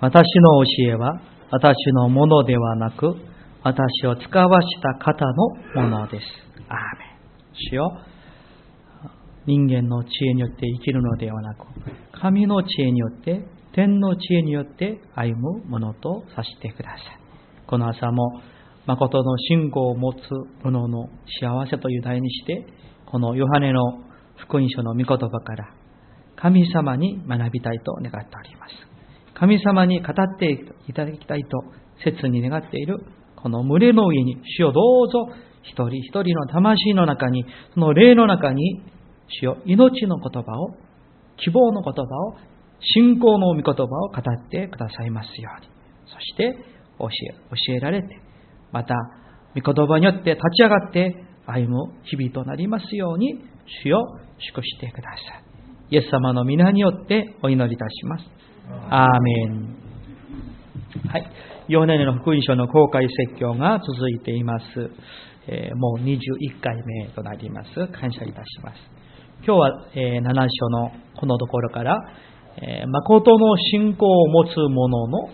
私の教えは私のものではなく、私を使わした方のものです。アーメン。主よ、人間の知恵によって生きるのではなく、神の知恵によって、天の知恵によって歩むものとさせてください。この朝も、誠の信仰を持つ者の幸せという題にして、このヨハネの福音書の御言葉から、神様に学びたいと願っております。神様に語っていただきたいと切に願っているこの群れの上に主をどうぞ一人一人の魂の中に、その霊の中に主よ命の言葉を、希望の言葉を、信仰の御言葉を語ってくださいますように。そして教え、教えられて、また御言葉によって立ち上がって歩む日々となりますように、主よ祝してください。イエス様の皆によってお祈りいたします。アーメン。はい。4年の福音書の公開説教が続いています。えー、もう21回目となります。感謝いたします。今日は、えー、7章のこのところから、えー、誠の信仰を持つ者の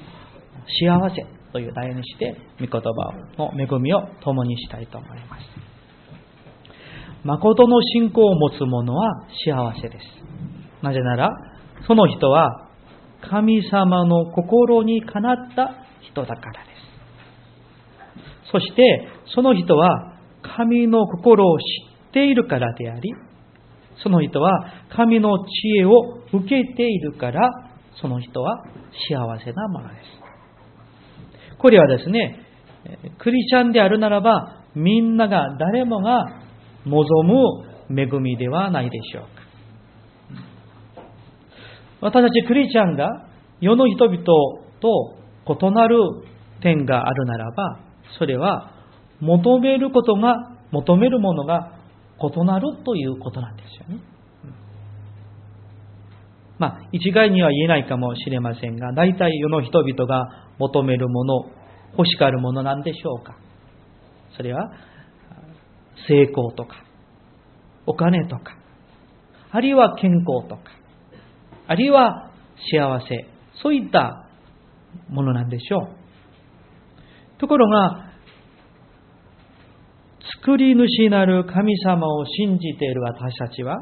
幸せという題にして、御言葉の恵みを共にしたいと思います。誠の信仰を持つ者は幸せです。なぜなら、その人は神様の心にかなった人だからです。そして、その人は神の心を知っているからであり、その人は神の知恵を受けているから、その人は幸せなものです。これはですね、クリスチャンであるならば、みんなが、誰もが望む恵みではないでしょうか。私たちクリスチャンが世の人々と異なる点があるならば、それは求めることが、求めるものが異なるということなんですよね。まあ、一概には言えないかもしれませんが、大体世の人々が求めるもの、欲しがるものなんでしょうか。それは、成功とか、お金とか、あるいは健康とか、あるいは幸せ、そういったものなんでしょう。ところが、作り主なる神様を信じている私たちは、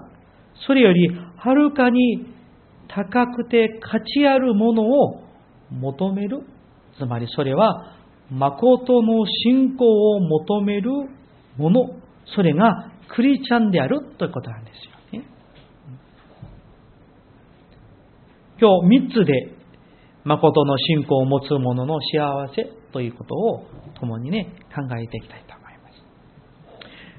それよりはるかに高くて価値あるものを求める。つまりそれは、誠の信仰を求めるもの。それがクリスチャンであるということなんですよね。今日3つで誠の信仰を持つ者の幸せということを共にね、考えていきたいと思います。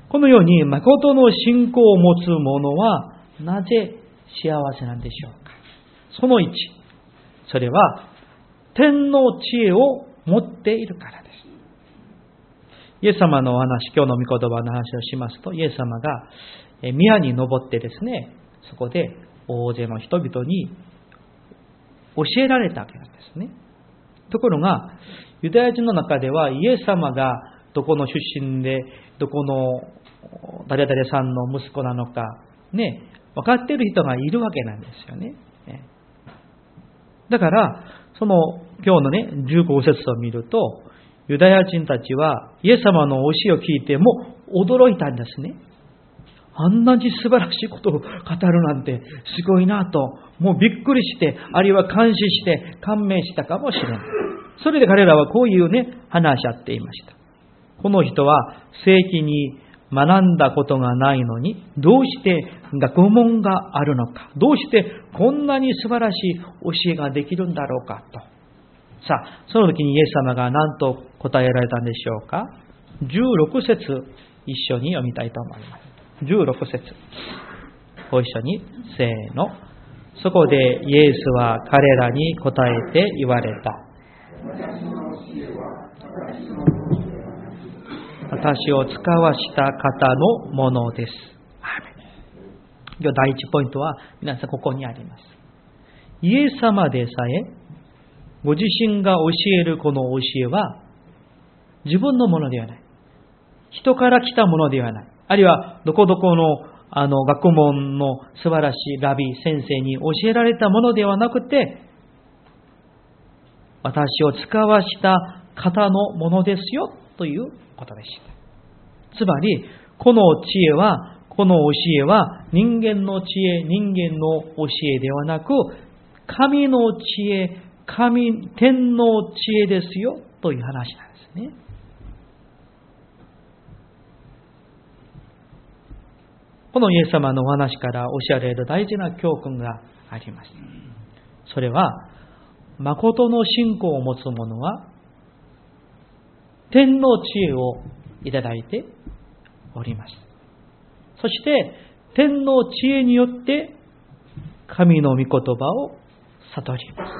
このように、誠の信仰を持つ者は、なぜ幸せなんでしょうか。その1、それは、天の知恵を持っているからです。イエス様のお話、今日の御言葉の話をしますと、イエス様が宮に登ってですね、そこで大勢の人々に教えられたわけなんですね。ところが、ユダヤ人の中ではイエス様がどこの出身で、どこの誰々さんの息子なのか、ね、分かっている人がいるわけなんですよね。だから、その今日のね、15節を見ると、ユダヤ人たちはイエス様の教えを聞いても驚いたんですね。あんなに素晴らしいことを語るなんてすごいなと、もうびっくりして、あるいは監視して感銘したかもしれない。それで彼らはこういうね、話し合っていました。この人は正規に学んだことがないのに、どうして学問があるのか、どうしてこんなに素晴らしい教えができるんだろうかと。さあ、その時にイエス様が何と答えられたんでしょうか ?16 節一緒に読みたいと思います。16節ご一緒に、せーの。そこでイエスは彼らに答えて言われた。私を使わした方のものです。今日第一ポイントは皆さんここにあります。イエス様でさえご自身が教えるこの教えは自分のものではない。人から来たものではない。あるいは、どこどこのあの学問の素晴らしいラビ、先生に教えられたものではなくて、私を使わした方のものですよということでした。つまり、この知恵は、この教えは人間の知恵、人間の教えではなく、神の知恵、神、天の知恵ですよという話なんですね。このイエス様のお話から教えられる大事な教訓があります。それは、誠の信仰を持つ者は、天の知恵をいただいております。そして、天の知恵によって、神の御言葉を悟ります。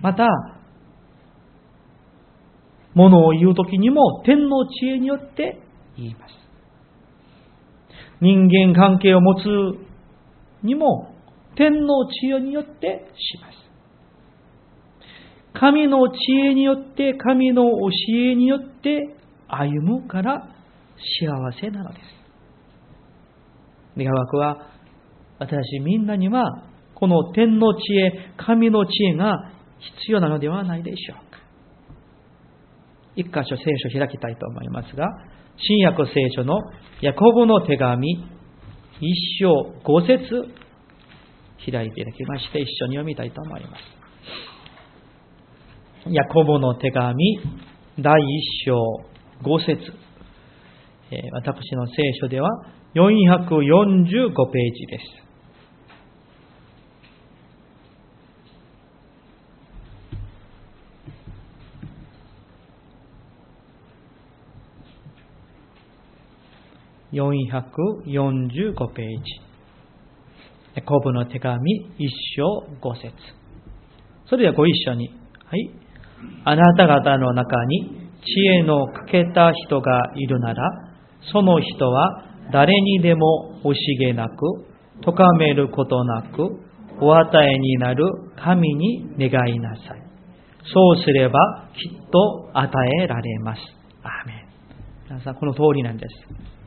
また、ものを言うときにも、天の知恵によって言います。人間関係を持つにも、天の知恵によってします。神の知恵によって、神の教えによって歩むから幸せなのです。願わくは、私みんなには、この天の知恵、神の知恵が必要なのではないでしょうか。一箇所聖書を開きたいと思いますが、新約聖書のヤコブの手紙、一章五節開いていただきまして、一緒に読みたいと思います。ヤコブの手紙、第一章五節、私の聖書では445ページです。445ページ。コブの手紙一章五節。それではご一緒に。はい。あなた方の中に知恵の欠けた人がいるなら、その人は誰にでも惜しげなく、咎めることなく、お与えになる神に願いなさい。そうすればきっと与えられます。アーメン。皆さん、この通りなんです。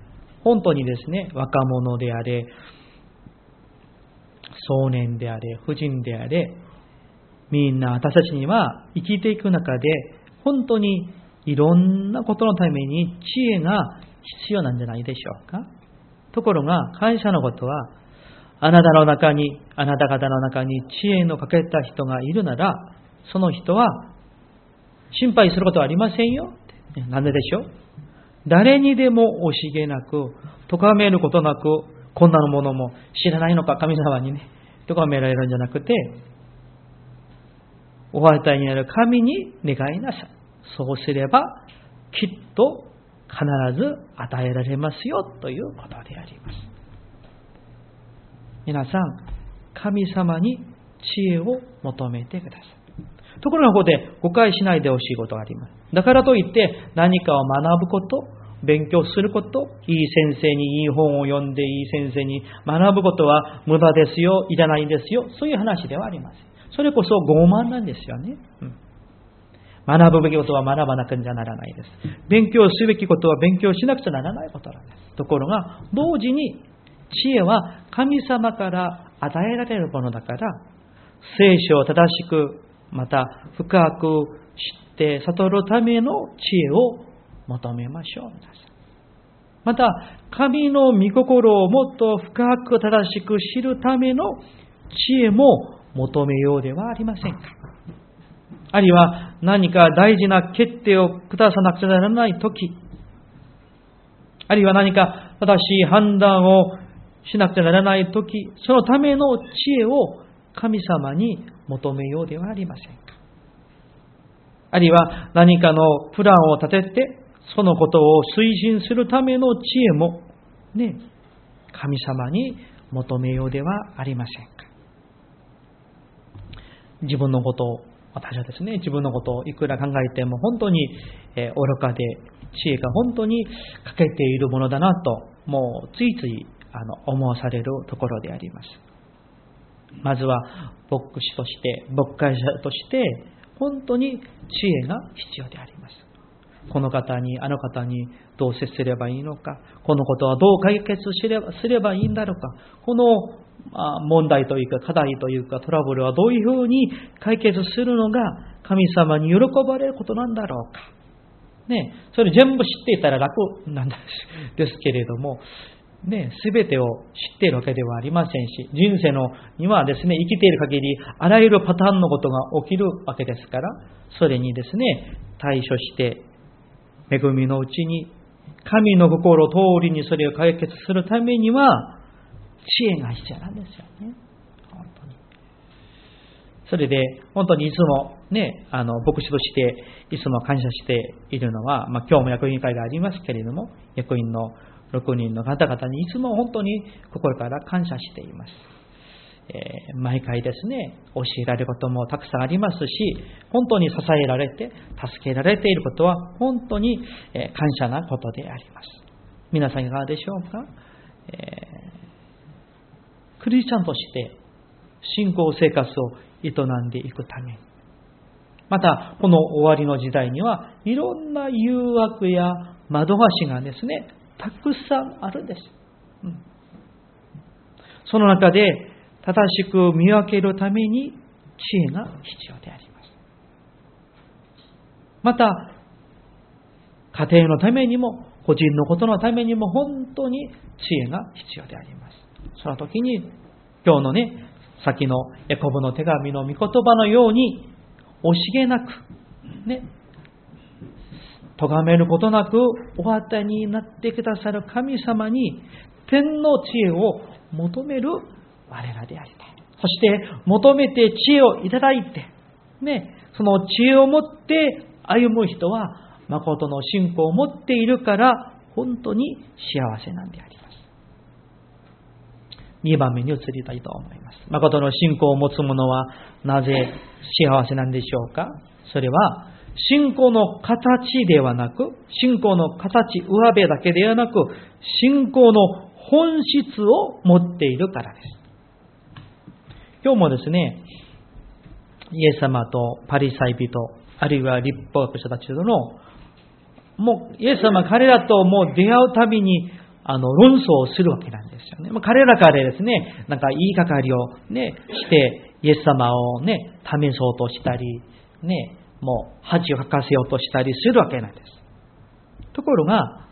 本当にですね、若者であれ、少年であれ、婦人であれ、みんな私たちには生きていく中で、本当にいろんなことのために知恵が必要なんじゃないでしょうか。ところが、感謝のことは、あなたの中に、あなた方の中に知恵のかけた人がいるなら、その人は心配することはありませんよ。なんででしょう？誰にでも惜しげなく、咎めることなく、こんなものも知らないのか、神様にね、咎められるんじゃなくて、お与えになる神に願いなさい。そうすれば、きっと必ず与えられますよということであります。皆さん、神様に知恵を求めてください。ところがここで誤解しないでほしいことがあります。だからといって何かを学ぶこと、勉強すること、いい先生にいい本を読んでいい先生に学ぶことは無駄ですよ、いらないんですよ、そういう話ではありません。それこそ傲慢なんですよね。うん、学ぶべきことは学ばなくちゃならないです。勉強すべきことは勉強しなくちゃならないことなんです。ところが、同時に知恵は神様から与えられるものだから、聖書を正しくまた深く知って悟るための知恵を求めましょう。また、神の御心をもっと深く正しく知るための知恵も求めようではありませんか？あるいは何か大事な決定を下さなくちゃならないとき、あるいは何か正しい判断をしなくちゃならないとき、そのための知恵を神様に求めようではありません。あるいは何かのプランを立てて、そのことを推進するための知恵も、ね、神様に求めようではありませんか。自分のことを、私はですね、自分のことをいくら考えても本当に、え愚かで知恵が本当に欠けているものだなと、もうついついあの思わされるところであります。まずは牧師として、牧会者として、本当に知恵が必要であります。この方に、あの方にどう接すればいいのか、このことはどう解決すればいいんだろうか、この問題というか課題というかトラブルはどういうふうに解決するのが神様に喜ばれることなんだろうか。ね、それ全部知っていたら楽なんですですけれども、ね、すべてを知っているわけではありませんし、人生のにはですね、生きている限り、あらゆるパターンのことが起きるわけですから、それにですね、対処して、恵みのうちに、神の心通りにそれを解決するためには、知恵が必要なんですよね。本当に。それで、本当にいつもね、あの、牧師として、いつも感謝しているのは、まあ、今日も役員会がありますけれども、役員の6人の方々にいつも本当に心から感謝しています。えー、毎回ですね、教えられることもたくさんありますし、本当に支えられて、助けられていることは本当に、え感謝なことであります。皆さんいかがでしょうか、えー、クリスチャンとして信仰生活を営んでいくために、また、この終わりの時代には、いろんな誘惑や惑わしがですね、たくさんあるんです。うん、その中で正しく見分けるために知恵が必要であります。また、家庭のためにも、個人のことのためにも本当に知恵が必要であります。その時に、今日のね、先のヤコブの手紙の御言葉のように、惜しげなく、ね、咎めることなくお与えになってくださる神様に天の知恵を求める我らでありたい。そして求めて知恵をいただいて、ね、その知恵を持って歩む人は誠の信仰を持っているから本当に幸せなんであります。2番目に移りたいと思います。誠の信仰を持つ者はなぜ幸せなんでしょうか？それは信仰の形ではなく、信仰の形、上辺だけではなく、信仰の本質を持っているからです。今日もですね、イエス様とパリサイ人、あるいは立法学者たちとの、もうイエス様彼らともう出会うたびに、あの、論争をするわけなんですよね。ま彼らからですね、なんか言いがかりをね、して、イエス様をね、試そうとしたり、ね、もう恥をかかせようとしたりするわけなんです。ところが、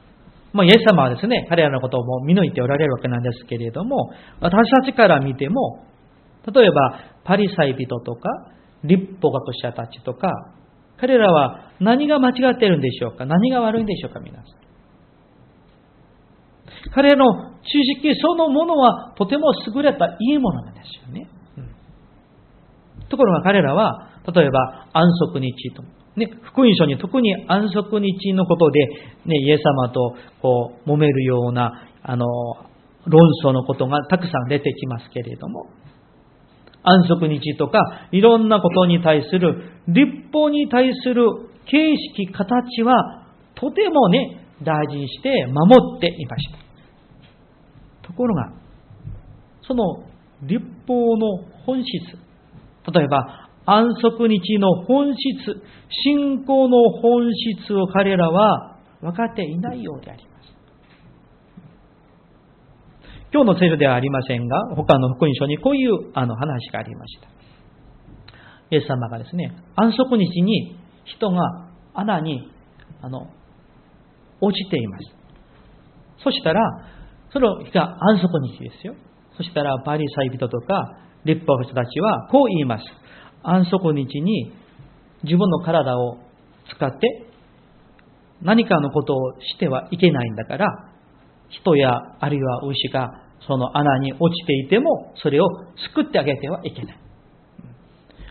まあ、イエス様はですね、彼らのことをも見抜いておられるわけなんですけれども、私たちから見ても、例えば、パリサイ人とか、立法学者たちとか、彼らは何が間違ってるんでしょうか？何が悪いんでしょうか？皆さん。彼らの知識そのものはとても優れたいいものなんですよね。うん、ところが彼らは、例えば安息日と。ね、福音書に特に安息日のことで、ね、イエス様とこう揉めるようなあの論争のことがたくさん出てきますけれども、安息日とかいろんなことに対する立法に対する形式、形はとてもね、大事にして守っていました。ところが、その立法の本質、例えば安息日の本質、信仰の本質を彼らは分かっていないようであります。今日の聖書ではありませんが、他の福音書にこういうあの話がありました。イエス様がですね、安息日に人が穴にあの落ちています。そしたら、その日が安息日ですよ。そしたら、パリサイ人とか、立法者たちはこう言います。安息日に自分の体を使って何かのことをしてはいけないんだから、人やあるいは牛がその穴に落ちていても、それを救ってあげてはいけない。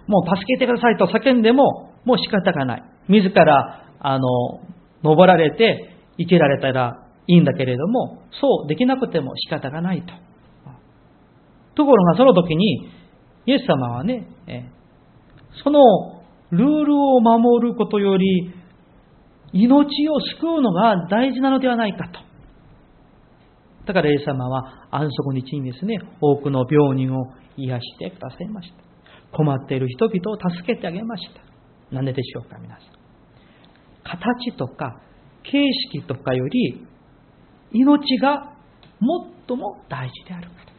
もう助けてくださいと叫んでも、もう仕方がない。自ら、あの、登られて生きられたらいいんだけれども、そうできなくても仕方がないと。ところがその時に、イエス様はね、そのルールを守ることより、命を救うのが大事なのではないかと。だから、イエス様は安息日にですね、多くの病人を癒してくださいました。困っている人々を助けてあげました。なんででしょうか、皆さん。形とか形式とかより命が最も大事であることで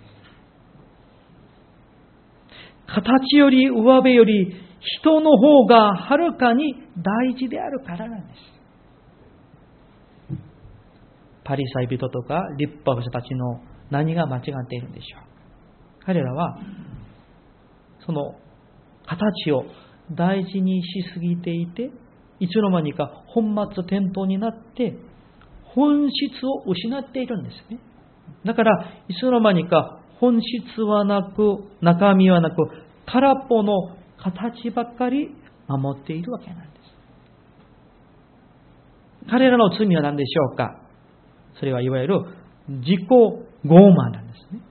す。形より上辺より人の方がはるかに大事であるからなんです。パリサイ人とか立派な人たちの何が間違っているんでしょう。彼らは、その形を大事にしすぎていて、いつの間にか本末転倒になって、本質を失っているんですね。だから、いつの間にか本質はなく、中身はなく、空っぽの形ばっかり守っているわけなんです。彼らの罪は何でしょうか？それはいわゆる自己傲慢なんですね。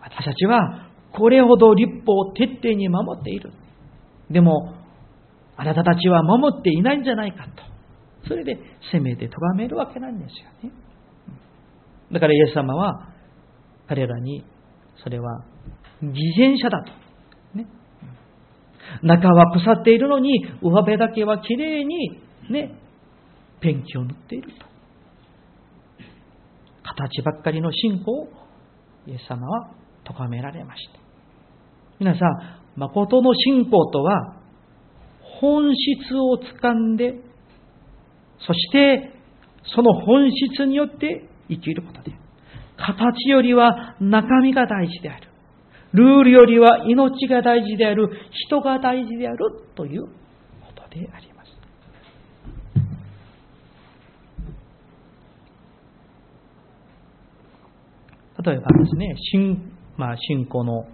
私たちはこれほど立法を徹底に守っている。でも、あなたたちは守っていないんじゃないかと。それで責めて咎めるわけなんですよね。だからイエス様は彼らにそれは偽善者だと。ね、中は腐っているのに上辺だけはきれいにね、ペンキを塗っていると。形ばっかりの信仰をイエス様は咎められました。皆さん、誠の信仰とは本質をつかんでそして、その本質によって生きることである、形よりは中身が大事である。ルールよりは命が大事である。人が大事であるということであります。例えばですね、信,、まあ、信仰の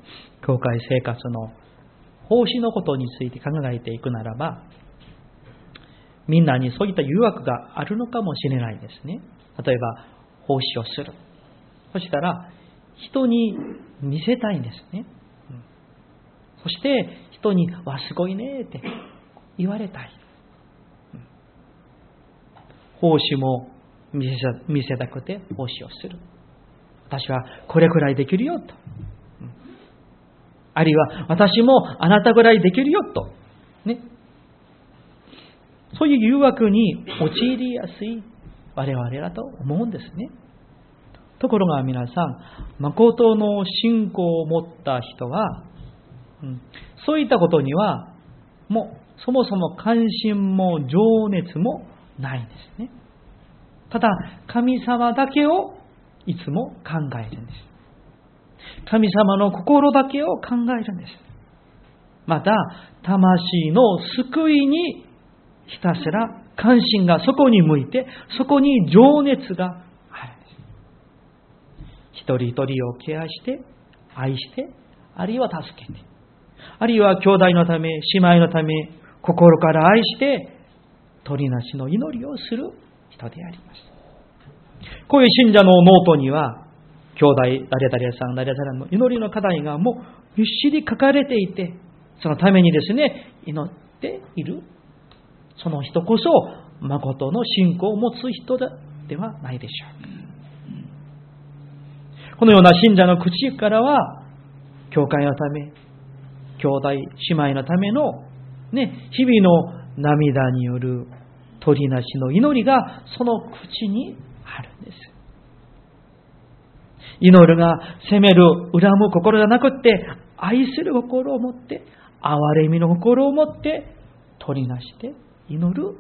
教会生活の奉仕のことについて考えていくならば、みんなにそういった誘惑があるのかもしれないですね。例えば、奉仕をする。そしたら、人に見せたいんですね。そして、人に、わ、すごいねって言われたい。奉仕も見せ見せたくて奉仕をする。私はこれくらいできるよと。あるいは私もあなたぐらいできるよと。ね。そういう誘惑に陥りやすい我々だと思うんですね。ところが皆さん、誠の信仰を持った人は、うん、そういったことには、もうそもそも関心も情熱もないんですね。ただ、神様だけをいつも考えるんです。神様の心だけを考えるんです。また、魂の救いにひたすら関心がそこに向いて、そこに情熱が。一人一人をケアして、愛して、あるいは助けて、あるいは兄弟のため、姉妹のため、心から愛して、鳥なしの祈りをする人であります。こういう信者のノートには、兄弟、誰々さん、誰々の祈りの課題がもうびっしり書かれていて、そのためにですね、祈っているその人こそ、誠の信仰を持つ人ではないでしょう。このような信者の口からは、教会のため、兄弟、姉妹のための、ね、日々の涙による鳥なしの祈りがその口にあるんです。祈るが責める、恨む心じゃなくって、愛する心を持って、憐れみの心を持って、取りなして祈る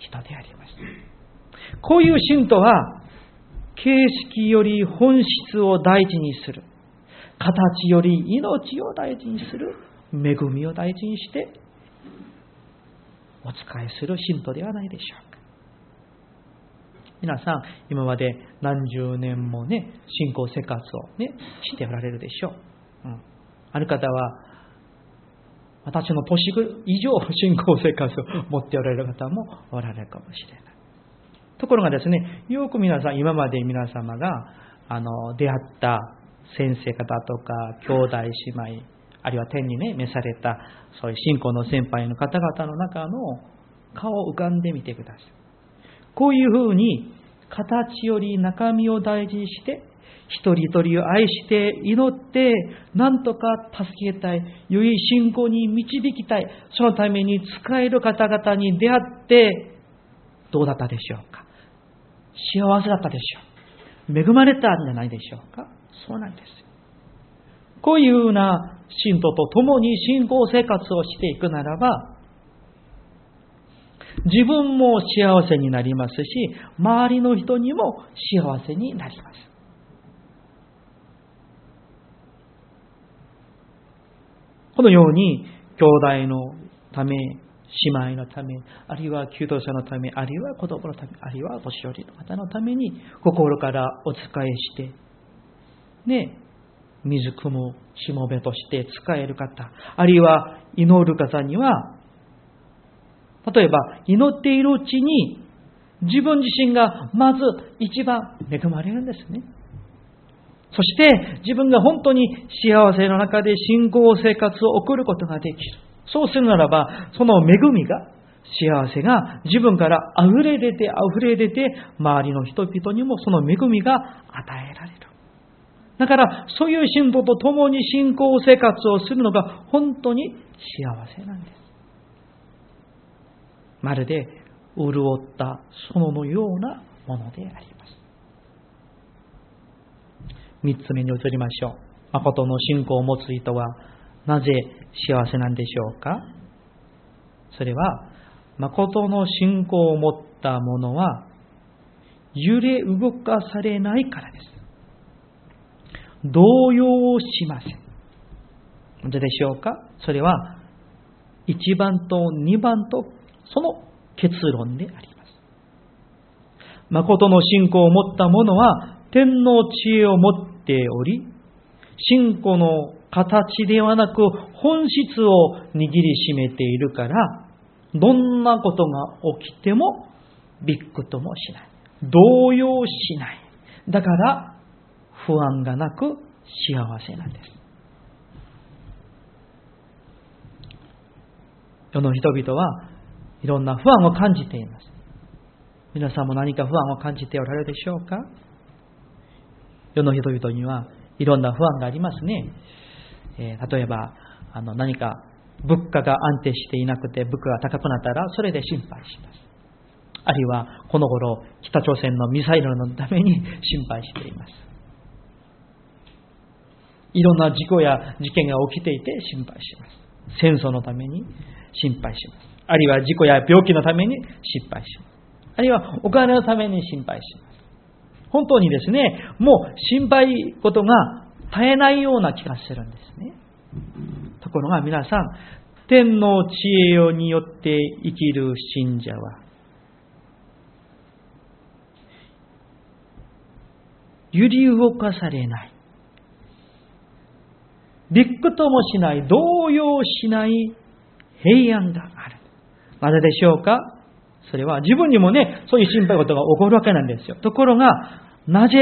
人であります。こういう信徒は、形式より本質を大事にする。形より命を大事にする。恵みを大事にして、お仕えする信徒ではないでしょうか。皆さん、今まで何十年もね、信仰生活をね、しておられるでしょう。うん、ある方は、私の年以上信仰生活を持っておられる方もおられるかもしれない。ところがですね、よく皆さん、今まで皆様があの出会った先生方とか、兄弟姉妹、あるいは天にね、召された、そういう信仰の先輩の方々の中の顔を浮かんでみてください。こういうふうに、形より中身を大事にして、一人一人を愛して祈って、なんとか助けたい、良い信仰に導きたい、そのために使える方々に出会って、どうだったでしょうか幸せだったでしょう恵まれたんじゃないでしょうかそうなんです。こういうような信徒と共に信仰生活をしていくならば、自分も幸せになりますし、周りの人にも幸せになります。このように、兄弟のため、姉妹のため、あるいは求道者のため、あるいは子供のため、あるいは年寄りの方のために、心からお仕えして、ね、水汲むしもべとして使える方、あるいは祈る方には、例えば祈っているうちに自分自身がまず一番恵まれるんですね。そして自分が本当に幸せの中で信仰生活を送ることができる。そうするならば、その恵みが、幸せが自分から溢れ出て溢れ出て、周りの人々にもその恵みが与えられる。だから、そういう信徒と共に信仰生活をするのが本当に幸せなんです。まるで潤った園のようなものであります。三つ目に移りましょう。誠の信仰を持つ人はなぜ幸せなんでしょうか？それは、誠の信仰を持った者は揺れ動かされないからです。動揺をしません。なぜでしょうか？それは、1番と2番とその結論であります。誠の信仰を持った者は、天の知恵を持っており、信仰の形ではなく本質を握りしめているから、どんなことが起きてもびっくともしない。動揺しない。だから、不安がなく幸せなんです。世の人々はいろんな不安を感じています。皆さんも何か不安を感じておられるでしょうか？世の人々にはいろんな不安がありますね。え、例えばあの何か物価が安定していなくて物価が高くなったらそれで心配します。あるいはこの頃北朝鮮のミサイルのために心配しています。いろんな事故や事件が起きていて心配します。戦争のために心配します。あるいは事故や病気のために心配します。あるいはお金のために心配します。本当にですね、もう心配事が絶えないような気がするんですね。ところが皆さん、天の知恵によって生きる信者は、揺り動かされない。びっくともしない、動揺しない平安がある。なぜでしょうか？それは自分にもね、そういう心配事が起こるわけなんですよ。ところが、なぜ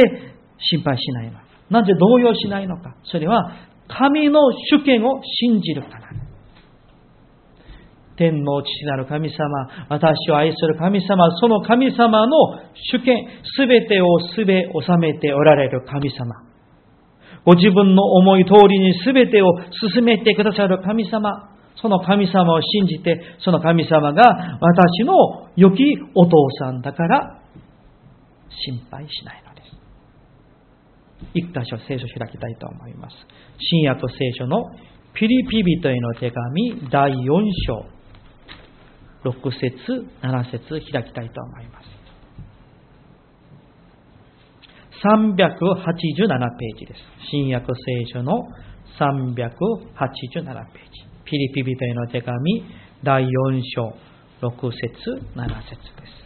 心配しないのか。なぜ動揺しないのか。それは、神の主権を信じるから。天の父なる神様、私を愛する神様、その神様の主権、すべてをすべ収めておられる神様。ご自分の思い通りに全てを進めてくださる神様、その神様を信じて、その神様が私の良きお父さんだから心配しないの。一箇所聖書を開きたいと思います。新約聖書のピリピ人への手紙第4章6節7節開きたいと思います。387ページです。新約聖書の387ページ。ピリピ人への手紙第4章6節7節です。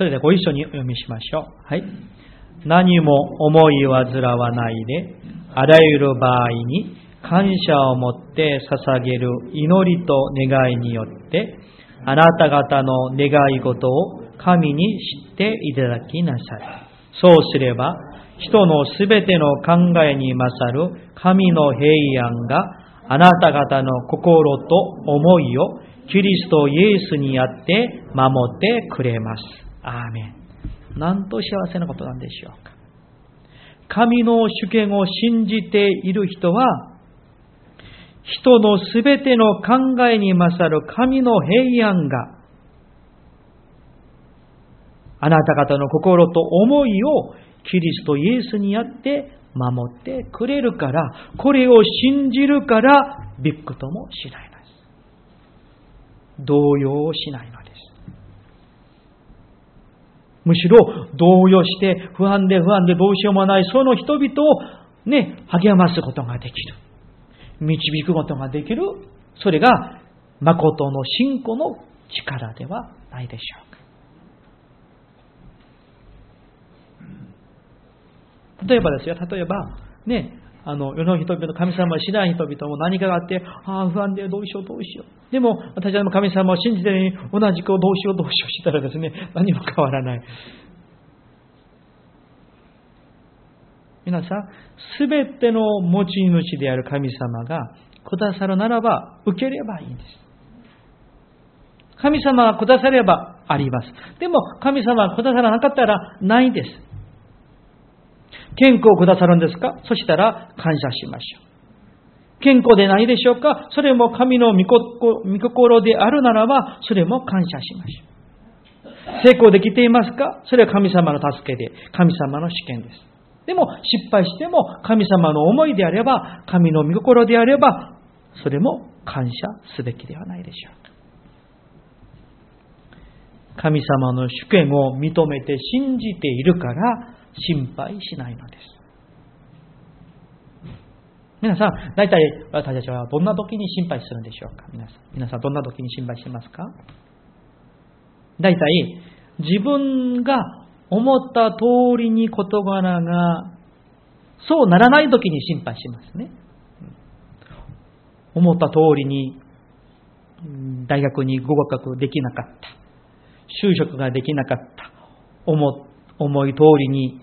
それでご一緒にお読みしましょう。はい。何も思い煩わないで、あらゆる場合に感謝を持って捧げる祈りと願いによって、あなた方の願い事を神に知っていただきなさい。そうすれば、人のすべての考えに勝る神の平安があなた方の心と思いをキリストイエスにあって守ってくれます。アーメン。なんと幸せなことなんでしょうか。神の主権を信じている人は、人のすべての考えに勝る神の平安が、あなた方の心と思いをキリストイエスにあって守ってくれるから、これを信じるから、びくともしないのです。動揺をしないのです。むしろ動揺して不安で不安でどうしようもないその人々をね、励ますことができる。導くことができる。それが誠の信仰の力ではないでしょうか。例えばですよ、例えば、ね、あの、世の人々、神様を知らない人々も何かがあって、ああ、不安でどうしよう、どうしよう。でも、私は神様を信じてるのに、同じくどうしよう、どうしようしたらですね、何も変わらない。皆さん、すべての持ち主である神様がくださるならば、受ければいいんです。神様がくださればあります。でも、神様がくださらなかったらないです。健康をくださるんですか？そしたら感謝しましょう。健康でないでしょうか？それも神の御心であるならば、それも感謝しましょう。成功できていますか？それは神様の助けで、神様の試験です。でも失敗しても神様の思いであれば、神の御心であれば、それも感謝すべきではないでしょうか。神様の主権を認めて信じているから、心配しないのです。皆さん、大体私たちはどんな時に心配するんでしょうか？皆さん、皆さんどんな時に心配しますか？大体、自分が思った通りに事柄がそうならない時に心配しますね。思った通りに大学に合格できなかった。就職ができなかった。思っ思い通りに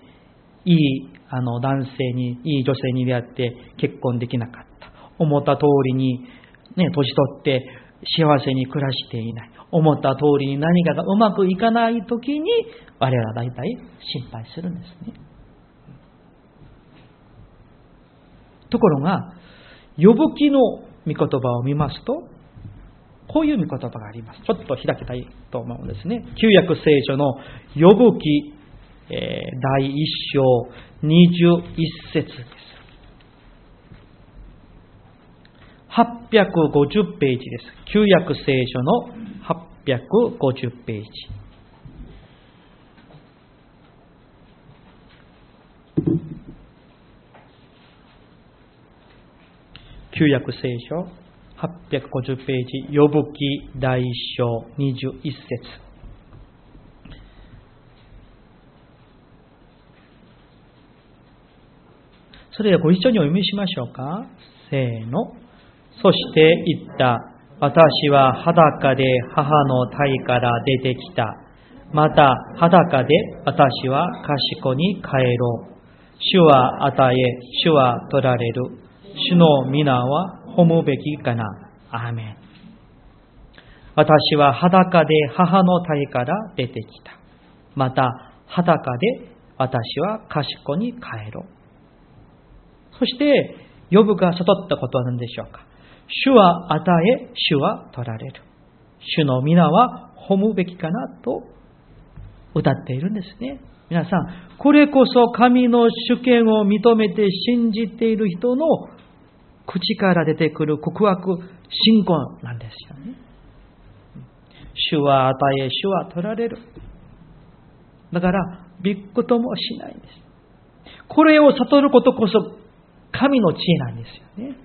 いいあの男性に、いい女性に出会って結婚できなかった。思った通りに、ね、年取って幸せに暮らしていない。思った通りに何かがうまくいかない時に、我々は大体心配するんですね。ところが、呼ぶ記の御言葉を見ますと、こういう御言葉があります。ちょっと開けたいと思うんですね。旧約聖書の呼ぶ記え第1章21節です。850ページです。旧約聖書の850ページ。旧約聖書850ページ、呼ぶ記第1章21節それではご一緒にお読みしましょうか。せーの。そして言った。私は裸で母の体から出てきた。また裸で私は賢に帰ろう。主は与え、主は取られる。主の皆は褒むべきかな。アーメン。私は裸で母の体から出てきた。また裸で私は賢に帰ろう。そして、呼ぶが悟ったことは何でしょうか？主は与え、主は取られる。主の皆は褒むべきかなと歌っているんですね。皆さん、これこそ神の主権を認めて信じている人の口から出てくる告白、信仰なんですよね。主は与え、主は取られる。だから、びっくともしないんです。これを悟ることこそ神の知恵なんですよね。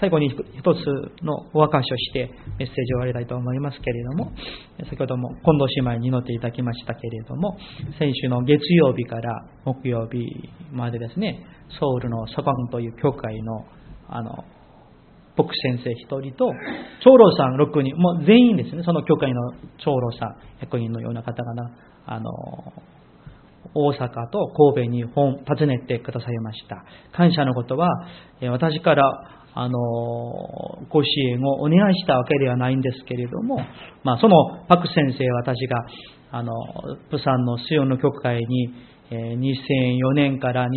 最後に一つのお明かしをしてメッセージを終わりたいと思いますけれども、先ほども近藤姉妹に祈っていただきましたけれども、先週の月曜日から木曜日までですね、ソウルのソコンという教会のあの牧師先生一人と、長老さん6人、もう全員ですね、その教会の長老さん、役員のような方々、あの、大阪と神戸に本訪ねてくださいました。感謝のことは、私からあの、ご支援をお願いしたわけではないんですけれども、まあ、そのパク先生、私が、あの、プサンの水曜の教会に、2004年から2008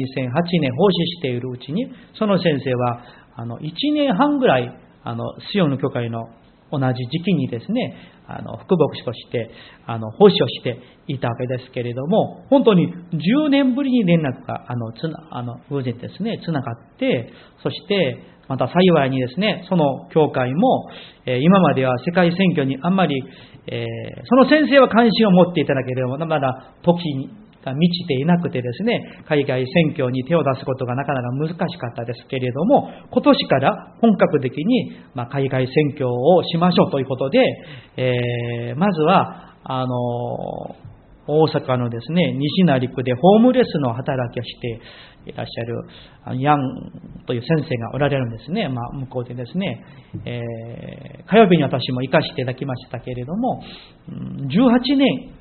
年奉仕しているうちに、その先生は、あの、1年半ぐらい、あの、水曜の教会の同じ時期にですね、あの、副牧師として、あの、奉仕をしていたわけですけれども、本当に10年ぶりに連絡が、あの、つな、あの、偶然ですね、つながって、そして、また幸いにですね、その教会も、え今までは世界選挙にあんまり、えその先生は関心を持っていただければ、まだ時が満ちていなくてですね、海外選挙に手を出すことがなかなか難しかったですけれども、今年から本格的に、ま海外選挙をしましょうということで、えー、まずは、あの大阪のですね、西成区でホームレスの働きをしていらっしゃるヤンという先生がおられるんですね。まあ、向こうでですね、えー、火曜日に私も行かせていただきましたけれども、18年、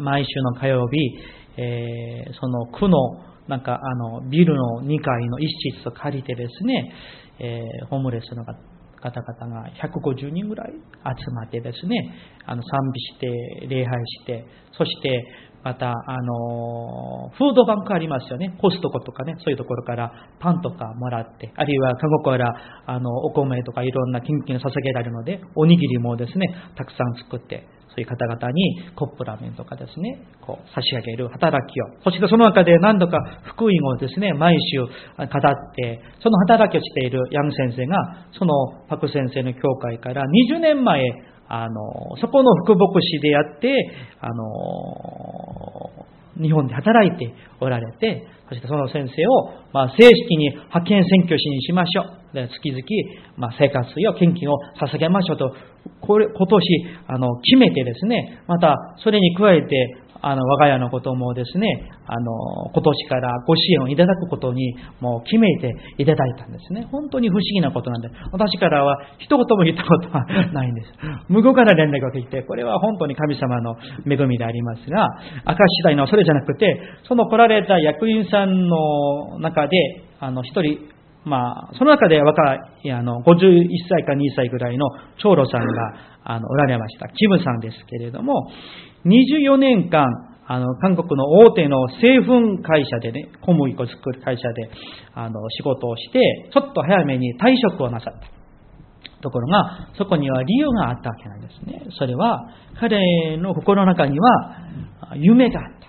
毎週の火曜日、えー、その区のなんかあのビルの2階の一室を借りてですね、えー、ホームレスの方々が150人ぐらい集まってですね、あの賛美して、礼拝して、そしてまた、あの、フードバンクありますよね。コストコとかね、そういうところからパンとかもらって、あるいは韓国から、あの、お米とかいろんな献金を捧げられるので、おにぎりもですね、たくさん作って、そういう方々にコップラーメンとかですね、こう差し上げる働きを、そしてその中で何度か福音をですね、毎週語って、その働きをしているヤン先生が、そのパク先生の教会から20年前、あの、そこの福牧師でやって、あの、日本で働いておられて、そしてその先生を、まあ、正式に派遣選挙しにしましょう。で月々、まあ、生活費を献金を捧げましょうと、これ、今年、あの、決めてですね、また、それに加えて、あの、我が家のこともですね、あの、今年からご支援をいただくことに、もう決めていただいたんですね。本当に不思議なことなんで、私からは一言も言ったことはないんです。向こうから連絡が来て、これは本当に神様の恵みでありますが、明かしたいのそれじゃなくて、その来られた役員さんの中で、あの、一人、まあ、その中で若い、あの、51歳か2歳ぐらいの長老さんが、あの、おられました。キムさんですけれども、24年間、あの、韓国の大手の製粉会社でね、小麦粉作る会社で、あの、仕事をして、ちょっと早めに退職をなさった。ところが、そこには理由があったわけなんですね。それは、彼の心の中には、夢があった。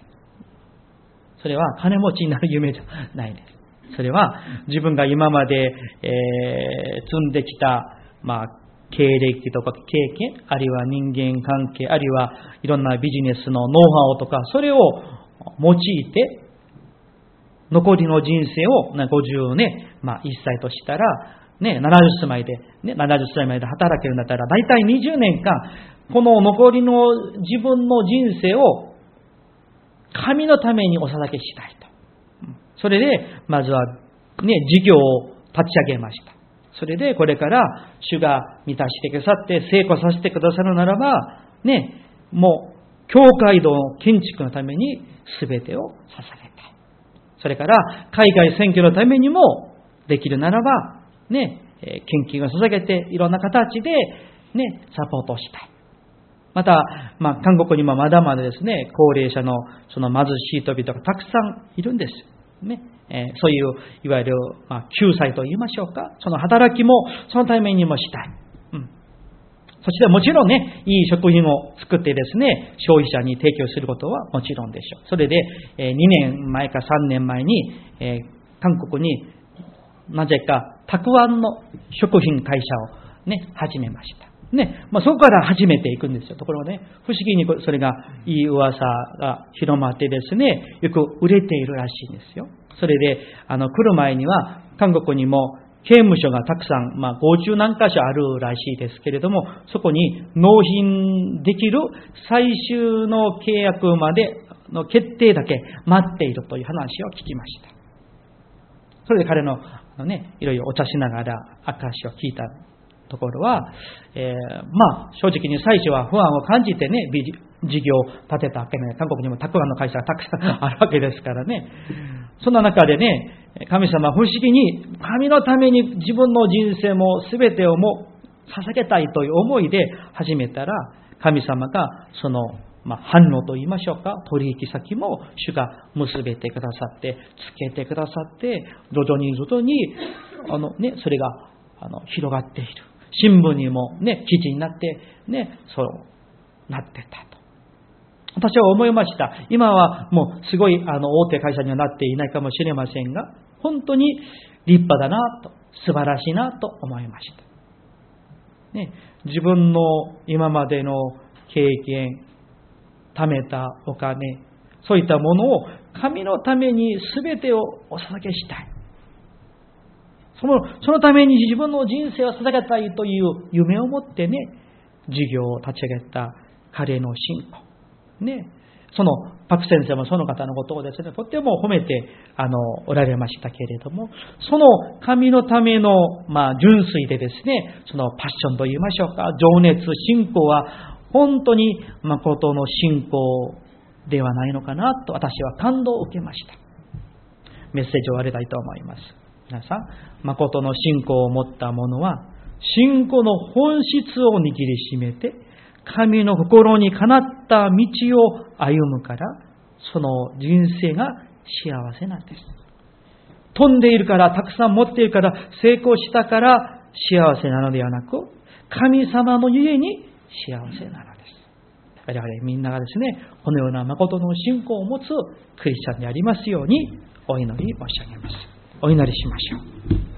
それは金持ちになる夢じゃないです。それは、自分が今まで、えー、積んできた、まあ、経歴とか経験、あるいは人間関係、あるいはいろんなビジネスのノウハウとか、それを用いて、残りの人生を50年、まあ、1歳としたら、ね、70歳まで、ね、70歳まで働けるんだったら、大体20年間、この残りの自分の人生を神のためにお捧げしたいと。それで、まずは、ね、事業を立ち上げました。それでこれから主が満たしてくださって成功させてくださるならば、ね、もう、教会堂の建築のために全てを捧げたい。それから、海外選挙のためにもできるならば、ね、献金を捧げていろんな形で、ね、サポートしたい。また、まあ、韓国にもまだまだですね、高齢者のその貧しい人々がたくさんいるんです。ね。えそういう、いわゆる、まあ、救済と言いましょうか。その働きも、そのためにもしたい。うん。そしてもちろんね、いい食品を作ってですね、消費者に提供することはもちろんでしょう。それで、え2年前か3年前に、え韓国になぜか、たくあんの食品会社をね、始めました。ね、まあ、そこから始めていくんですよ。ところがね、不思議にそれがいい噂が広まってですね、よく売れているらしいんですよ。それで、あの、来る前には、韓国にも刑務所がたくさん、まあ、50何箇所あるらしいですけれども、そこに納品できる最終の契約までの決定だけ待っているという話を聞きました。それで彼の、あのね、いろいろお茶しながら証を聞いたところは、えー、まあ、正直に最初は不安を感じてね、事業を立てたわけね、韓国にもたくあんの会社がたくさんあるわけですからね。そんな中でね、神様不思議に、神のために自分の人生も全てをも捧げたいという思いで始めたら、神様がその、まあ、反応と言いましょうか、取引先も主が結べてくださって、つけてくださって、徐々に徐々に、あのね、それがあの広がっている。新聞にもね、記事になって、ね、そうなってたと。私は思いました。今はもうすごいあの大手会社にはなっていないかもしれませんが、本当に立派だなと、素晴らしいなと思いました。ね、自分の今までの経験、貯めたお金、そういったものを神のために全てをお捧げしたい。そのそのために自分の人生を捧げたいという夢を持ってね、事業を立ち上げた彼の信仰。ね、そのパク先生もその方のことをですね、とっても褒めてあのおられましたけれども、その神のための、まあ、純粋でですね、そのパッションと言いましょうか、情熱、信仰は本当に誠の信仰ではないのかなと私は感動を受けました。メッセージを終わりたいと思います。皆さん、誠の信仰を持った者は、信仰の本質を握りしめて、神の心にかなった道を歩むから、その人生が幸せなんです。飛んでいるから、たくさん持っているから、成功したから幸せなのではなく、神様のゆえに幸せなのです。我々みんながですね、このような誠の信仰を持つクリスチャンでありますようにお祈り申し上げます。お祈りしましょう。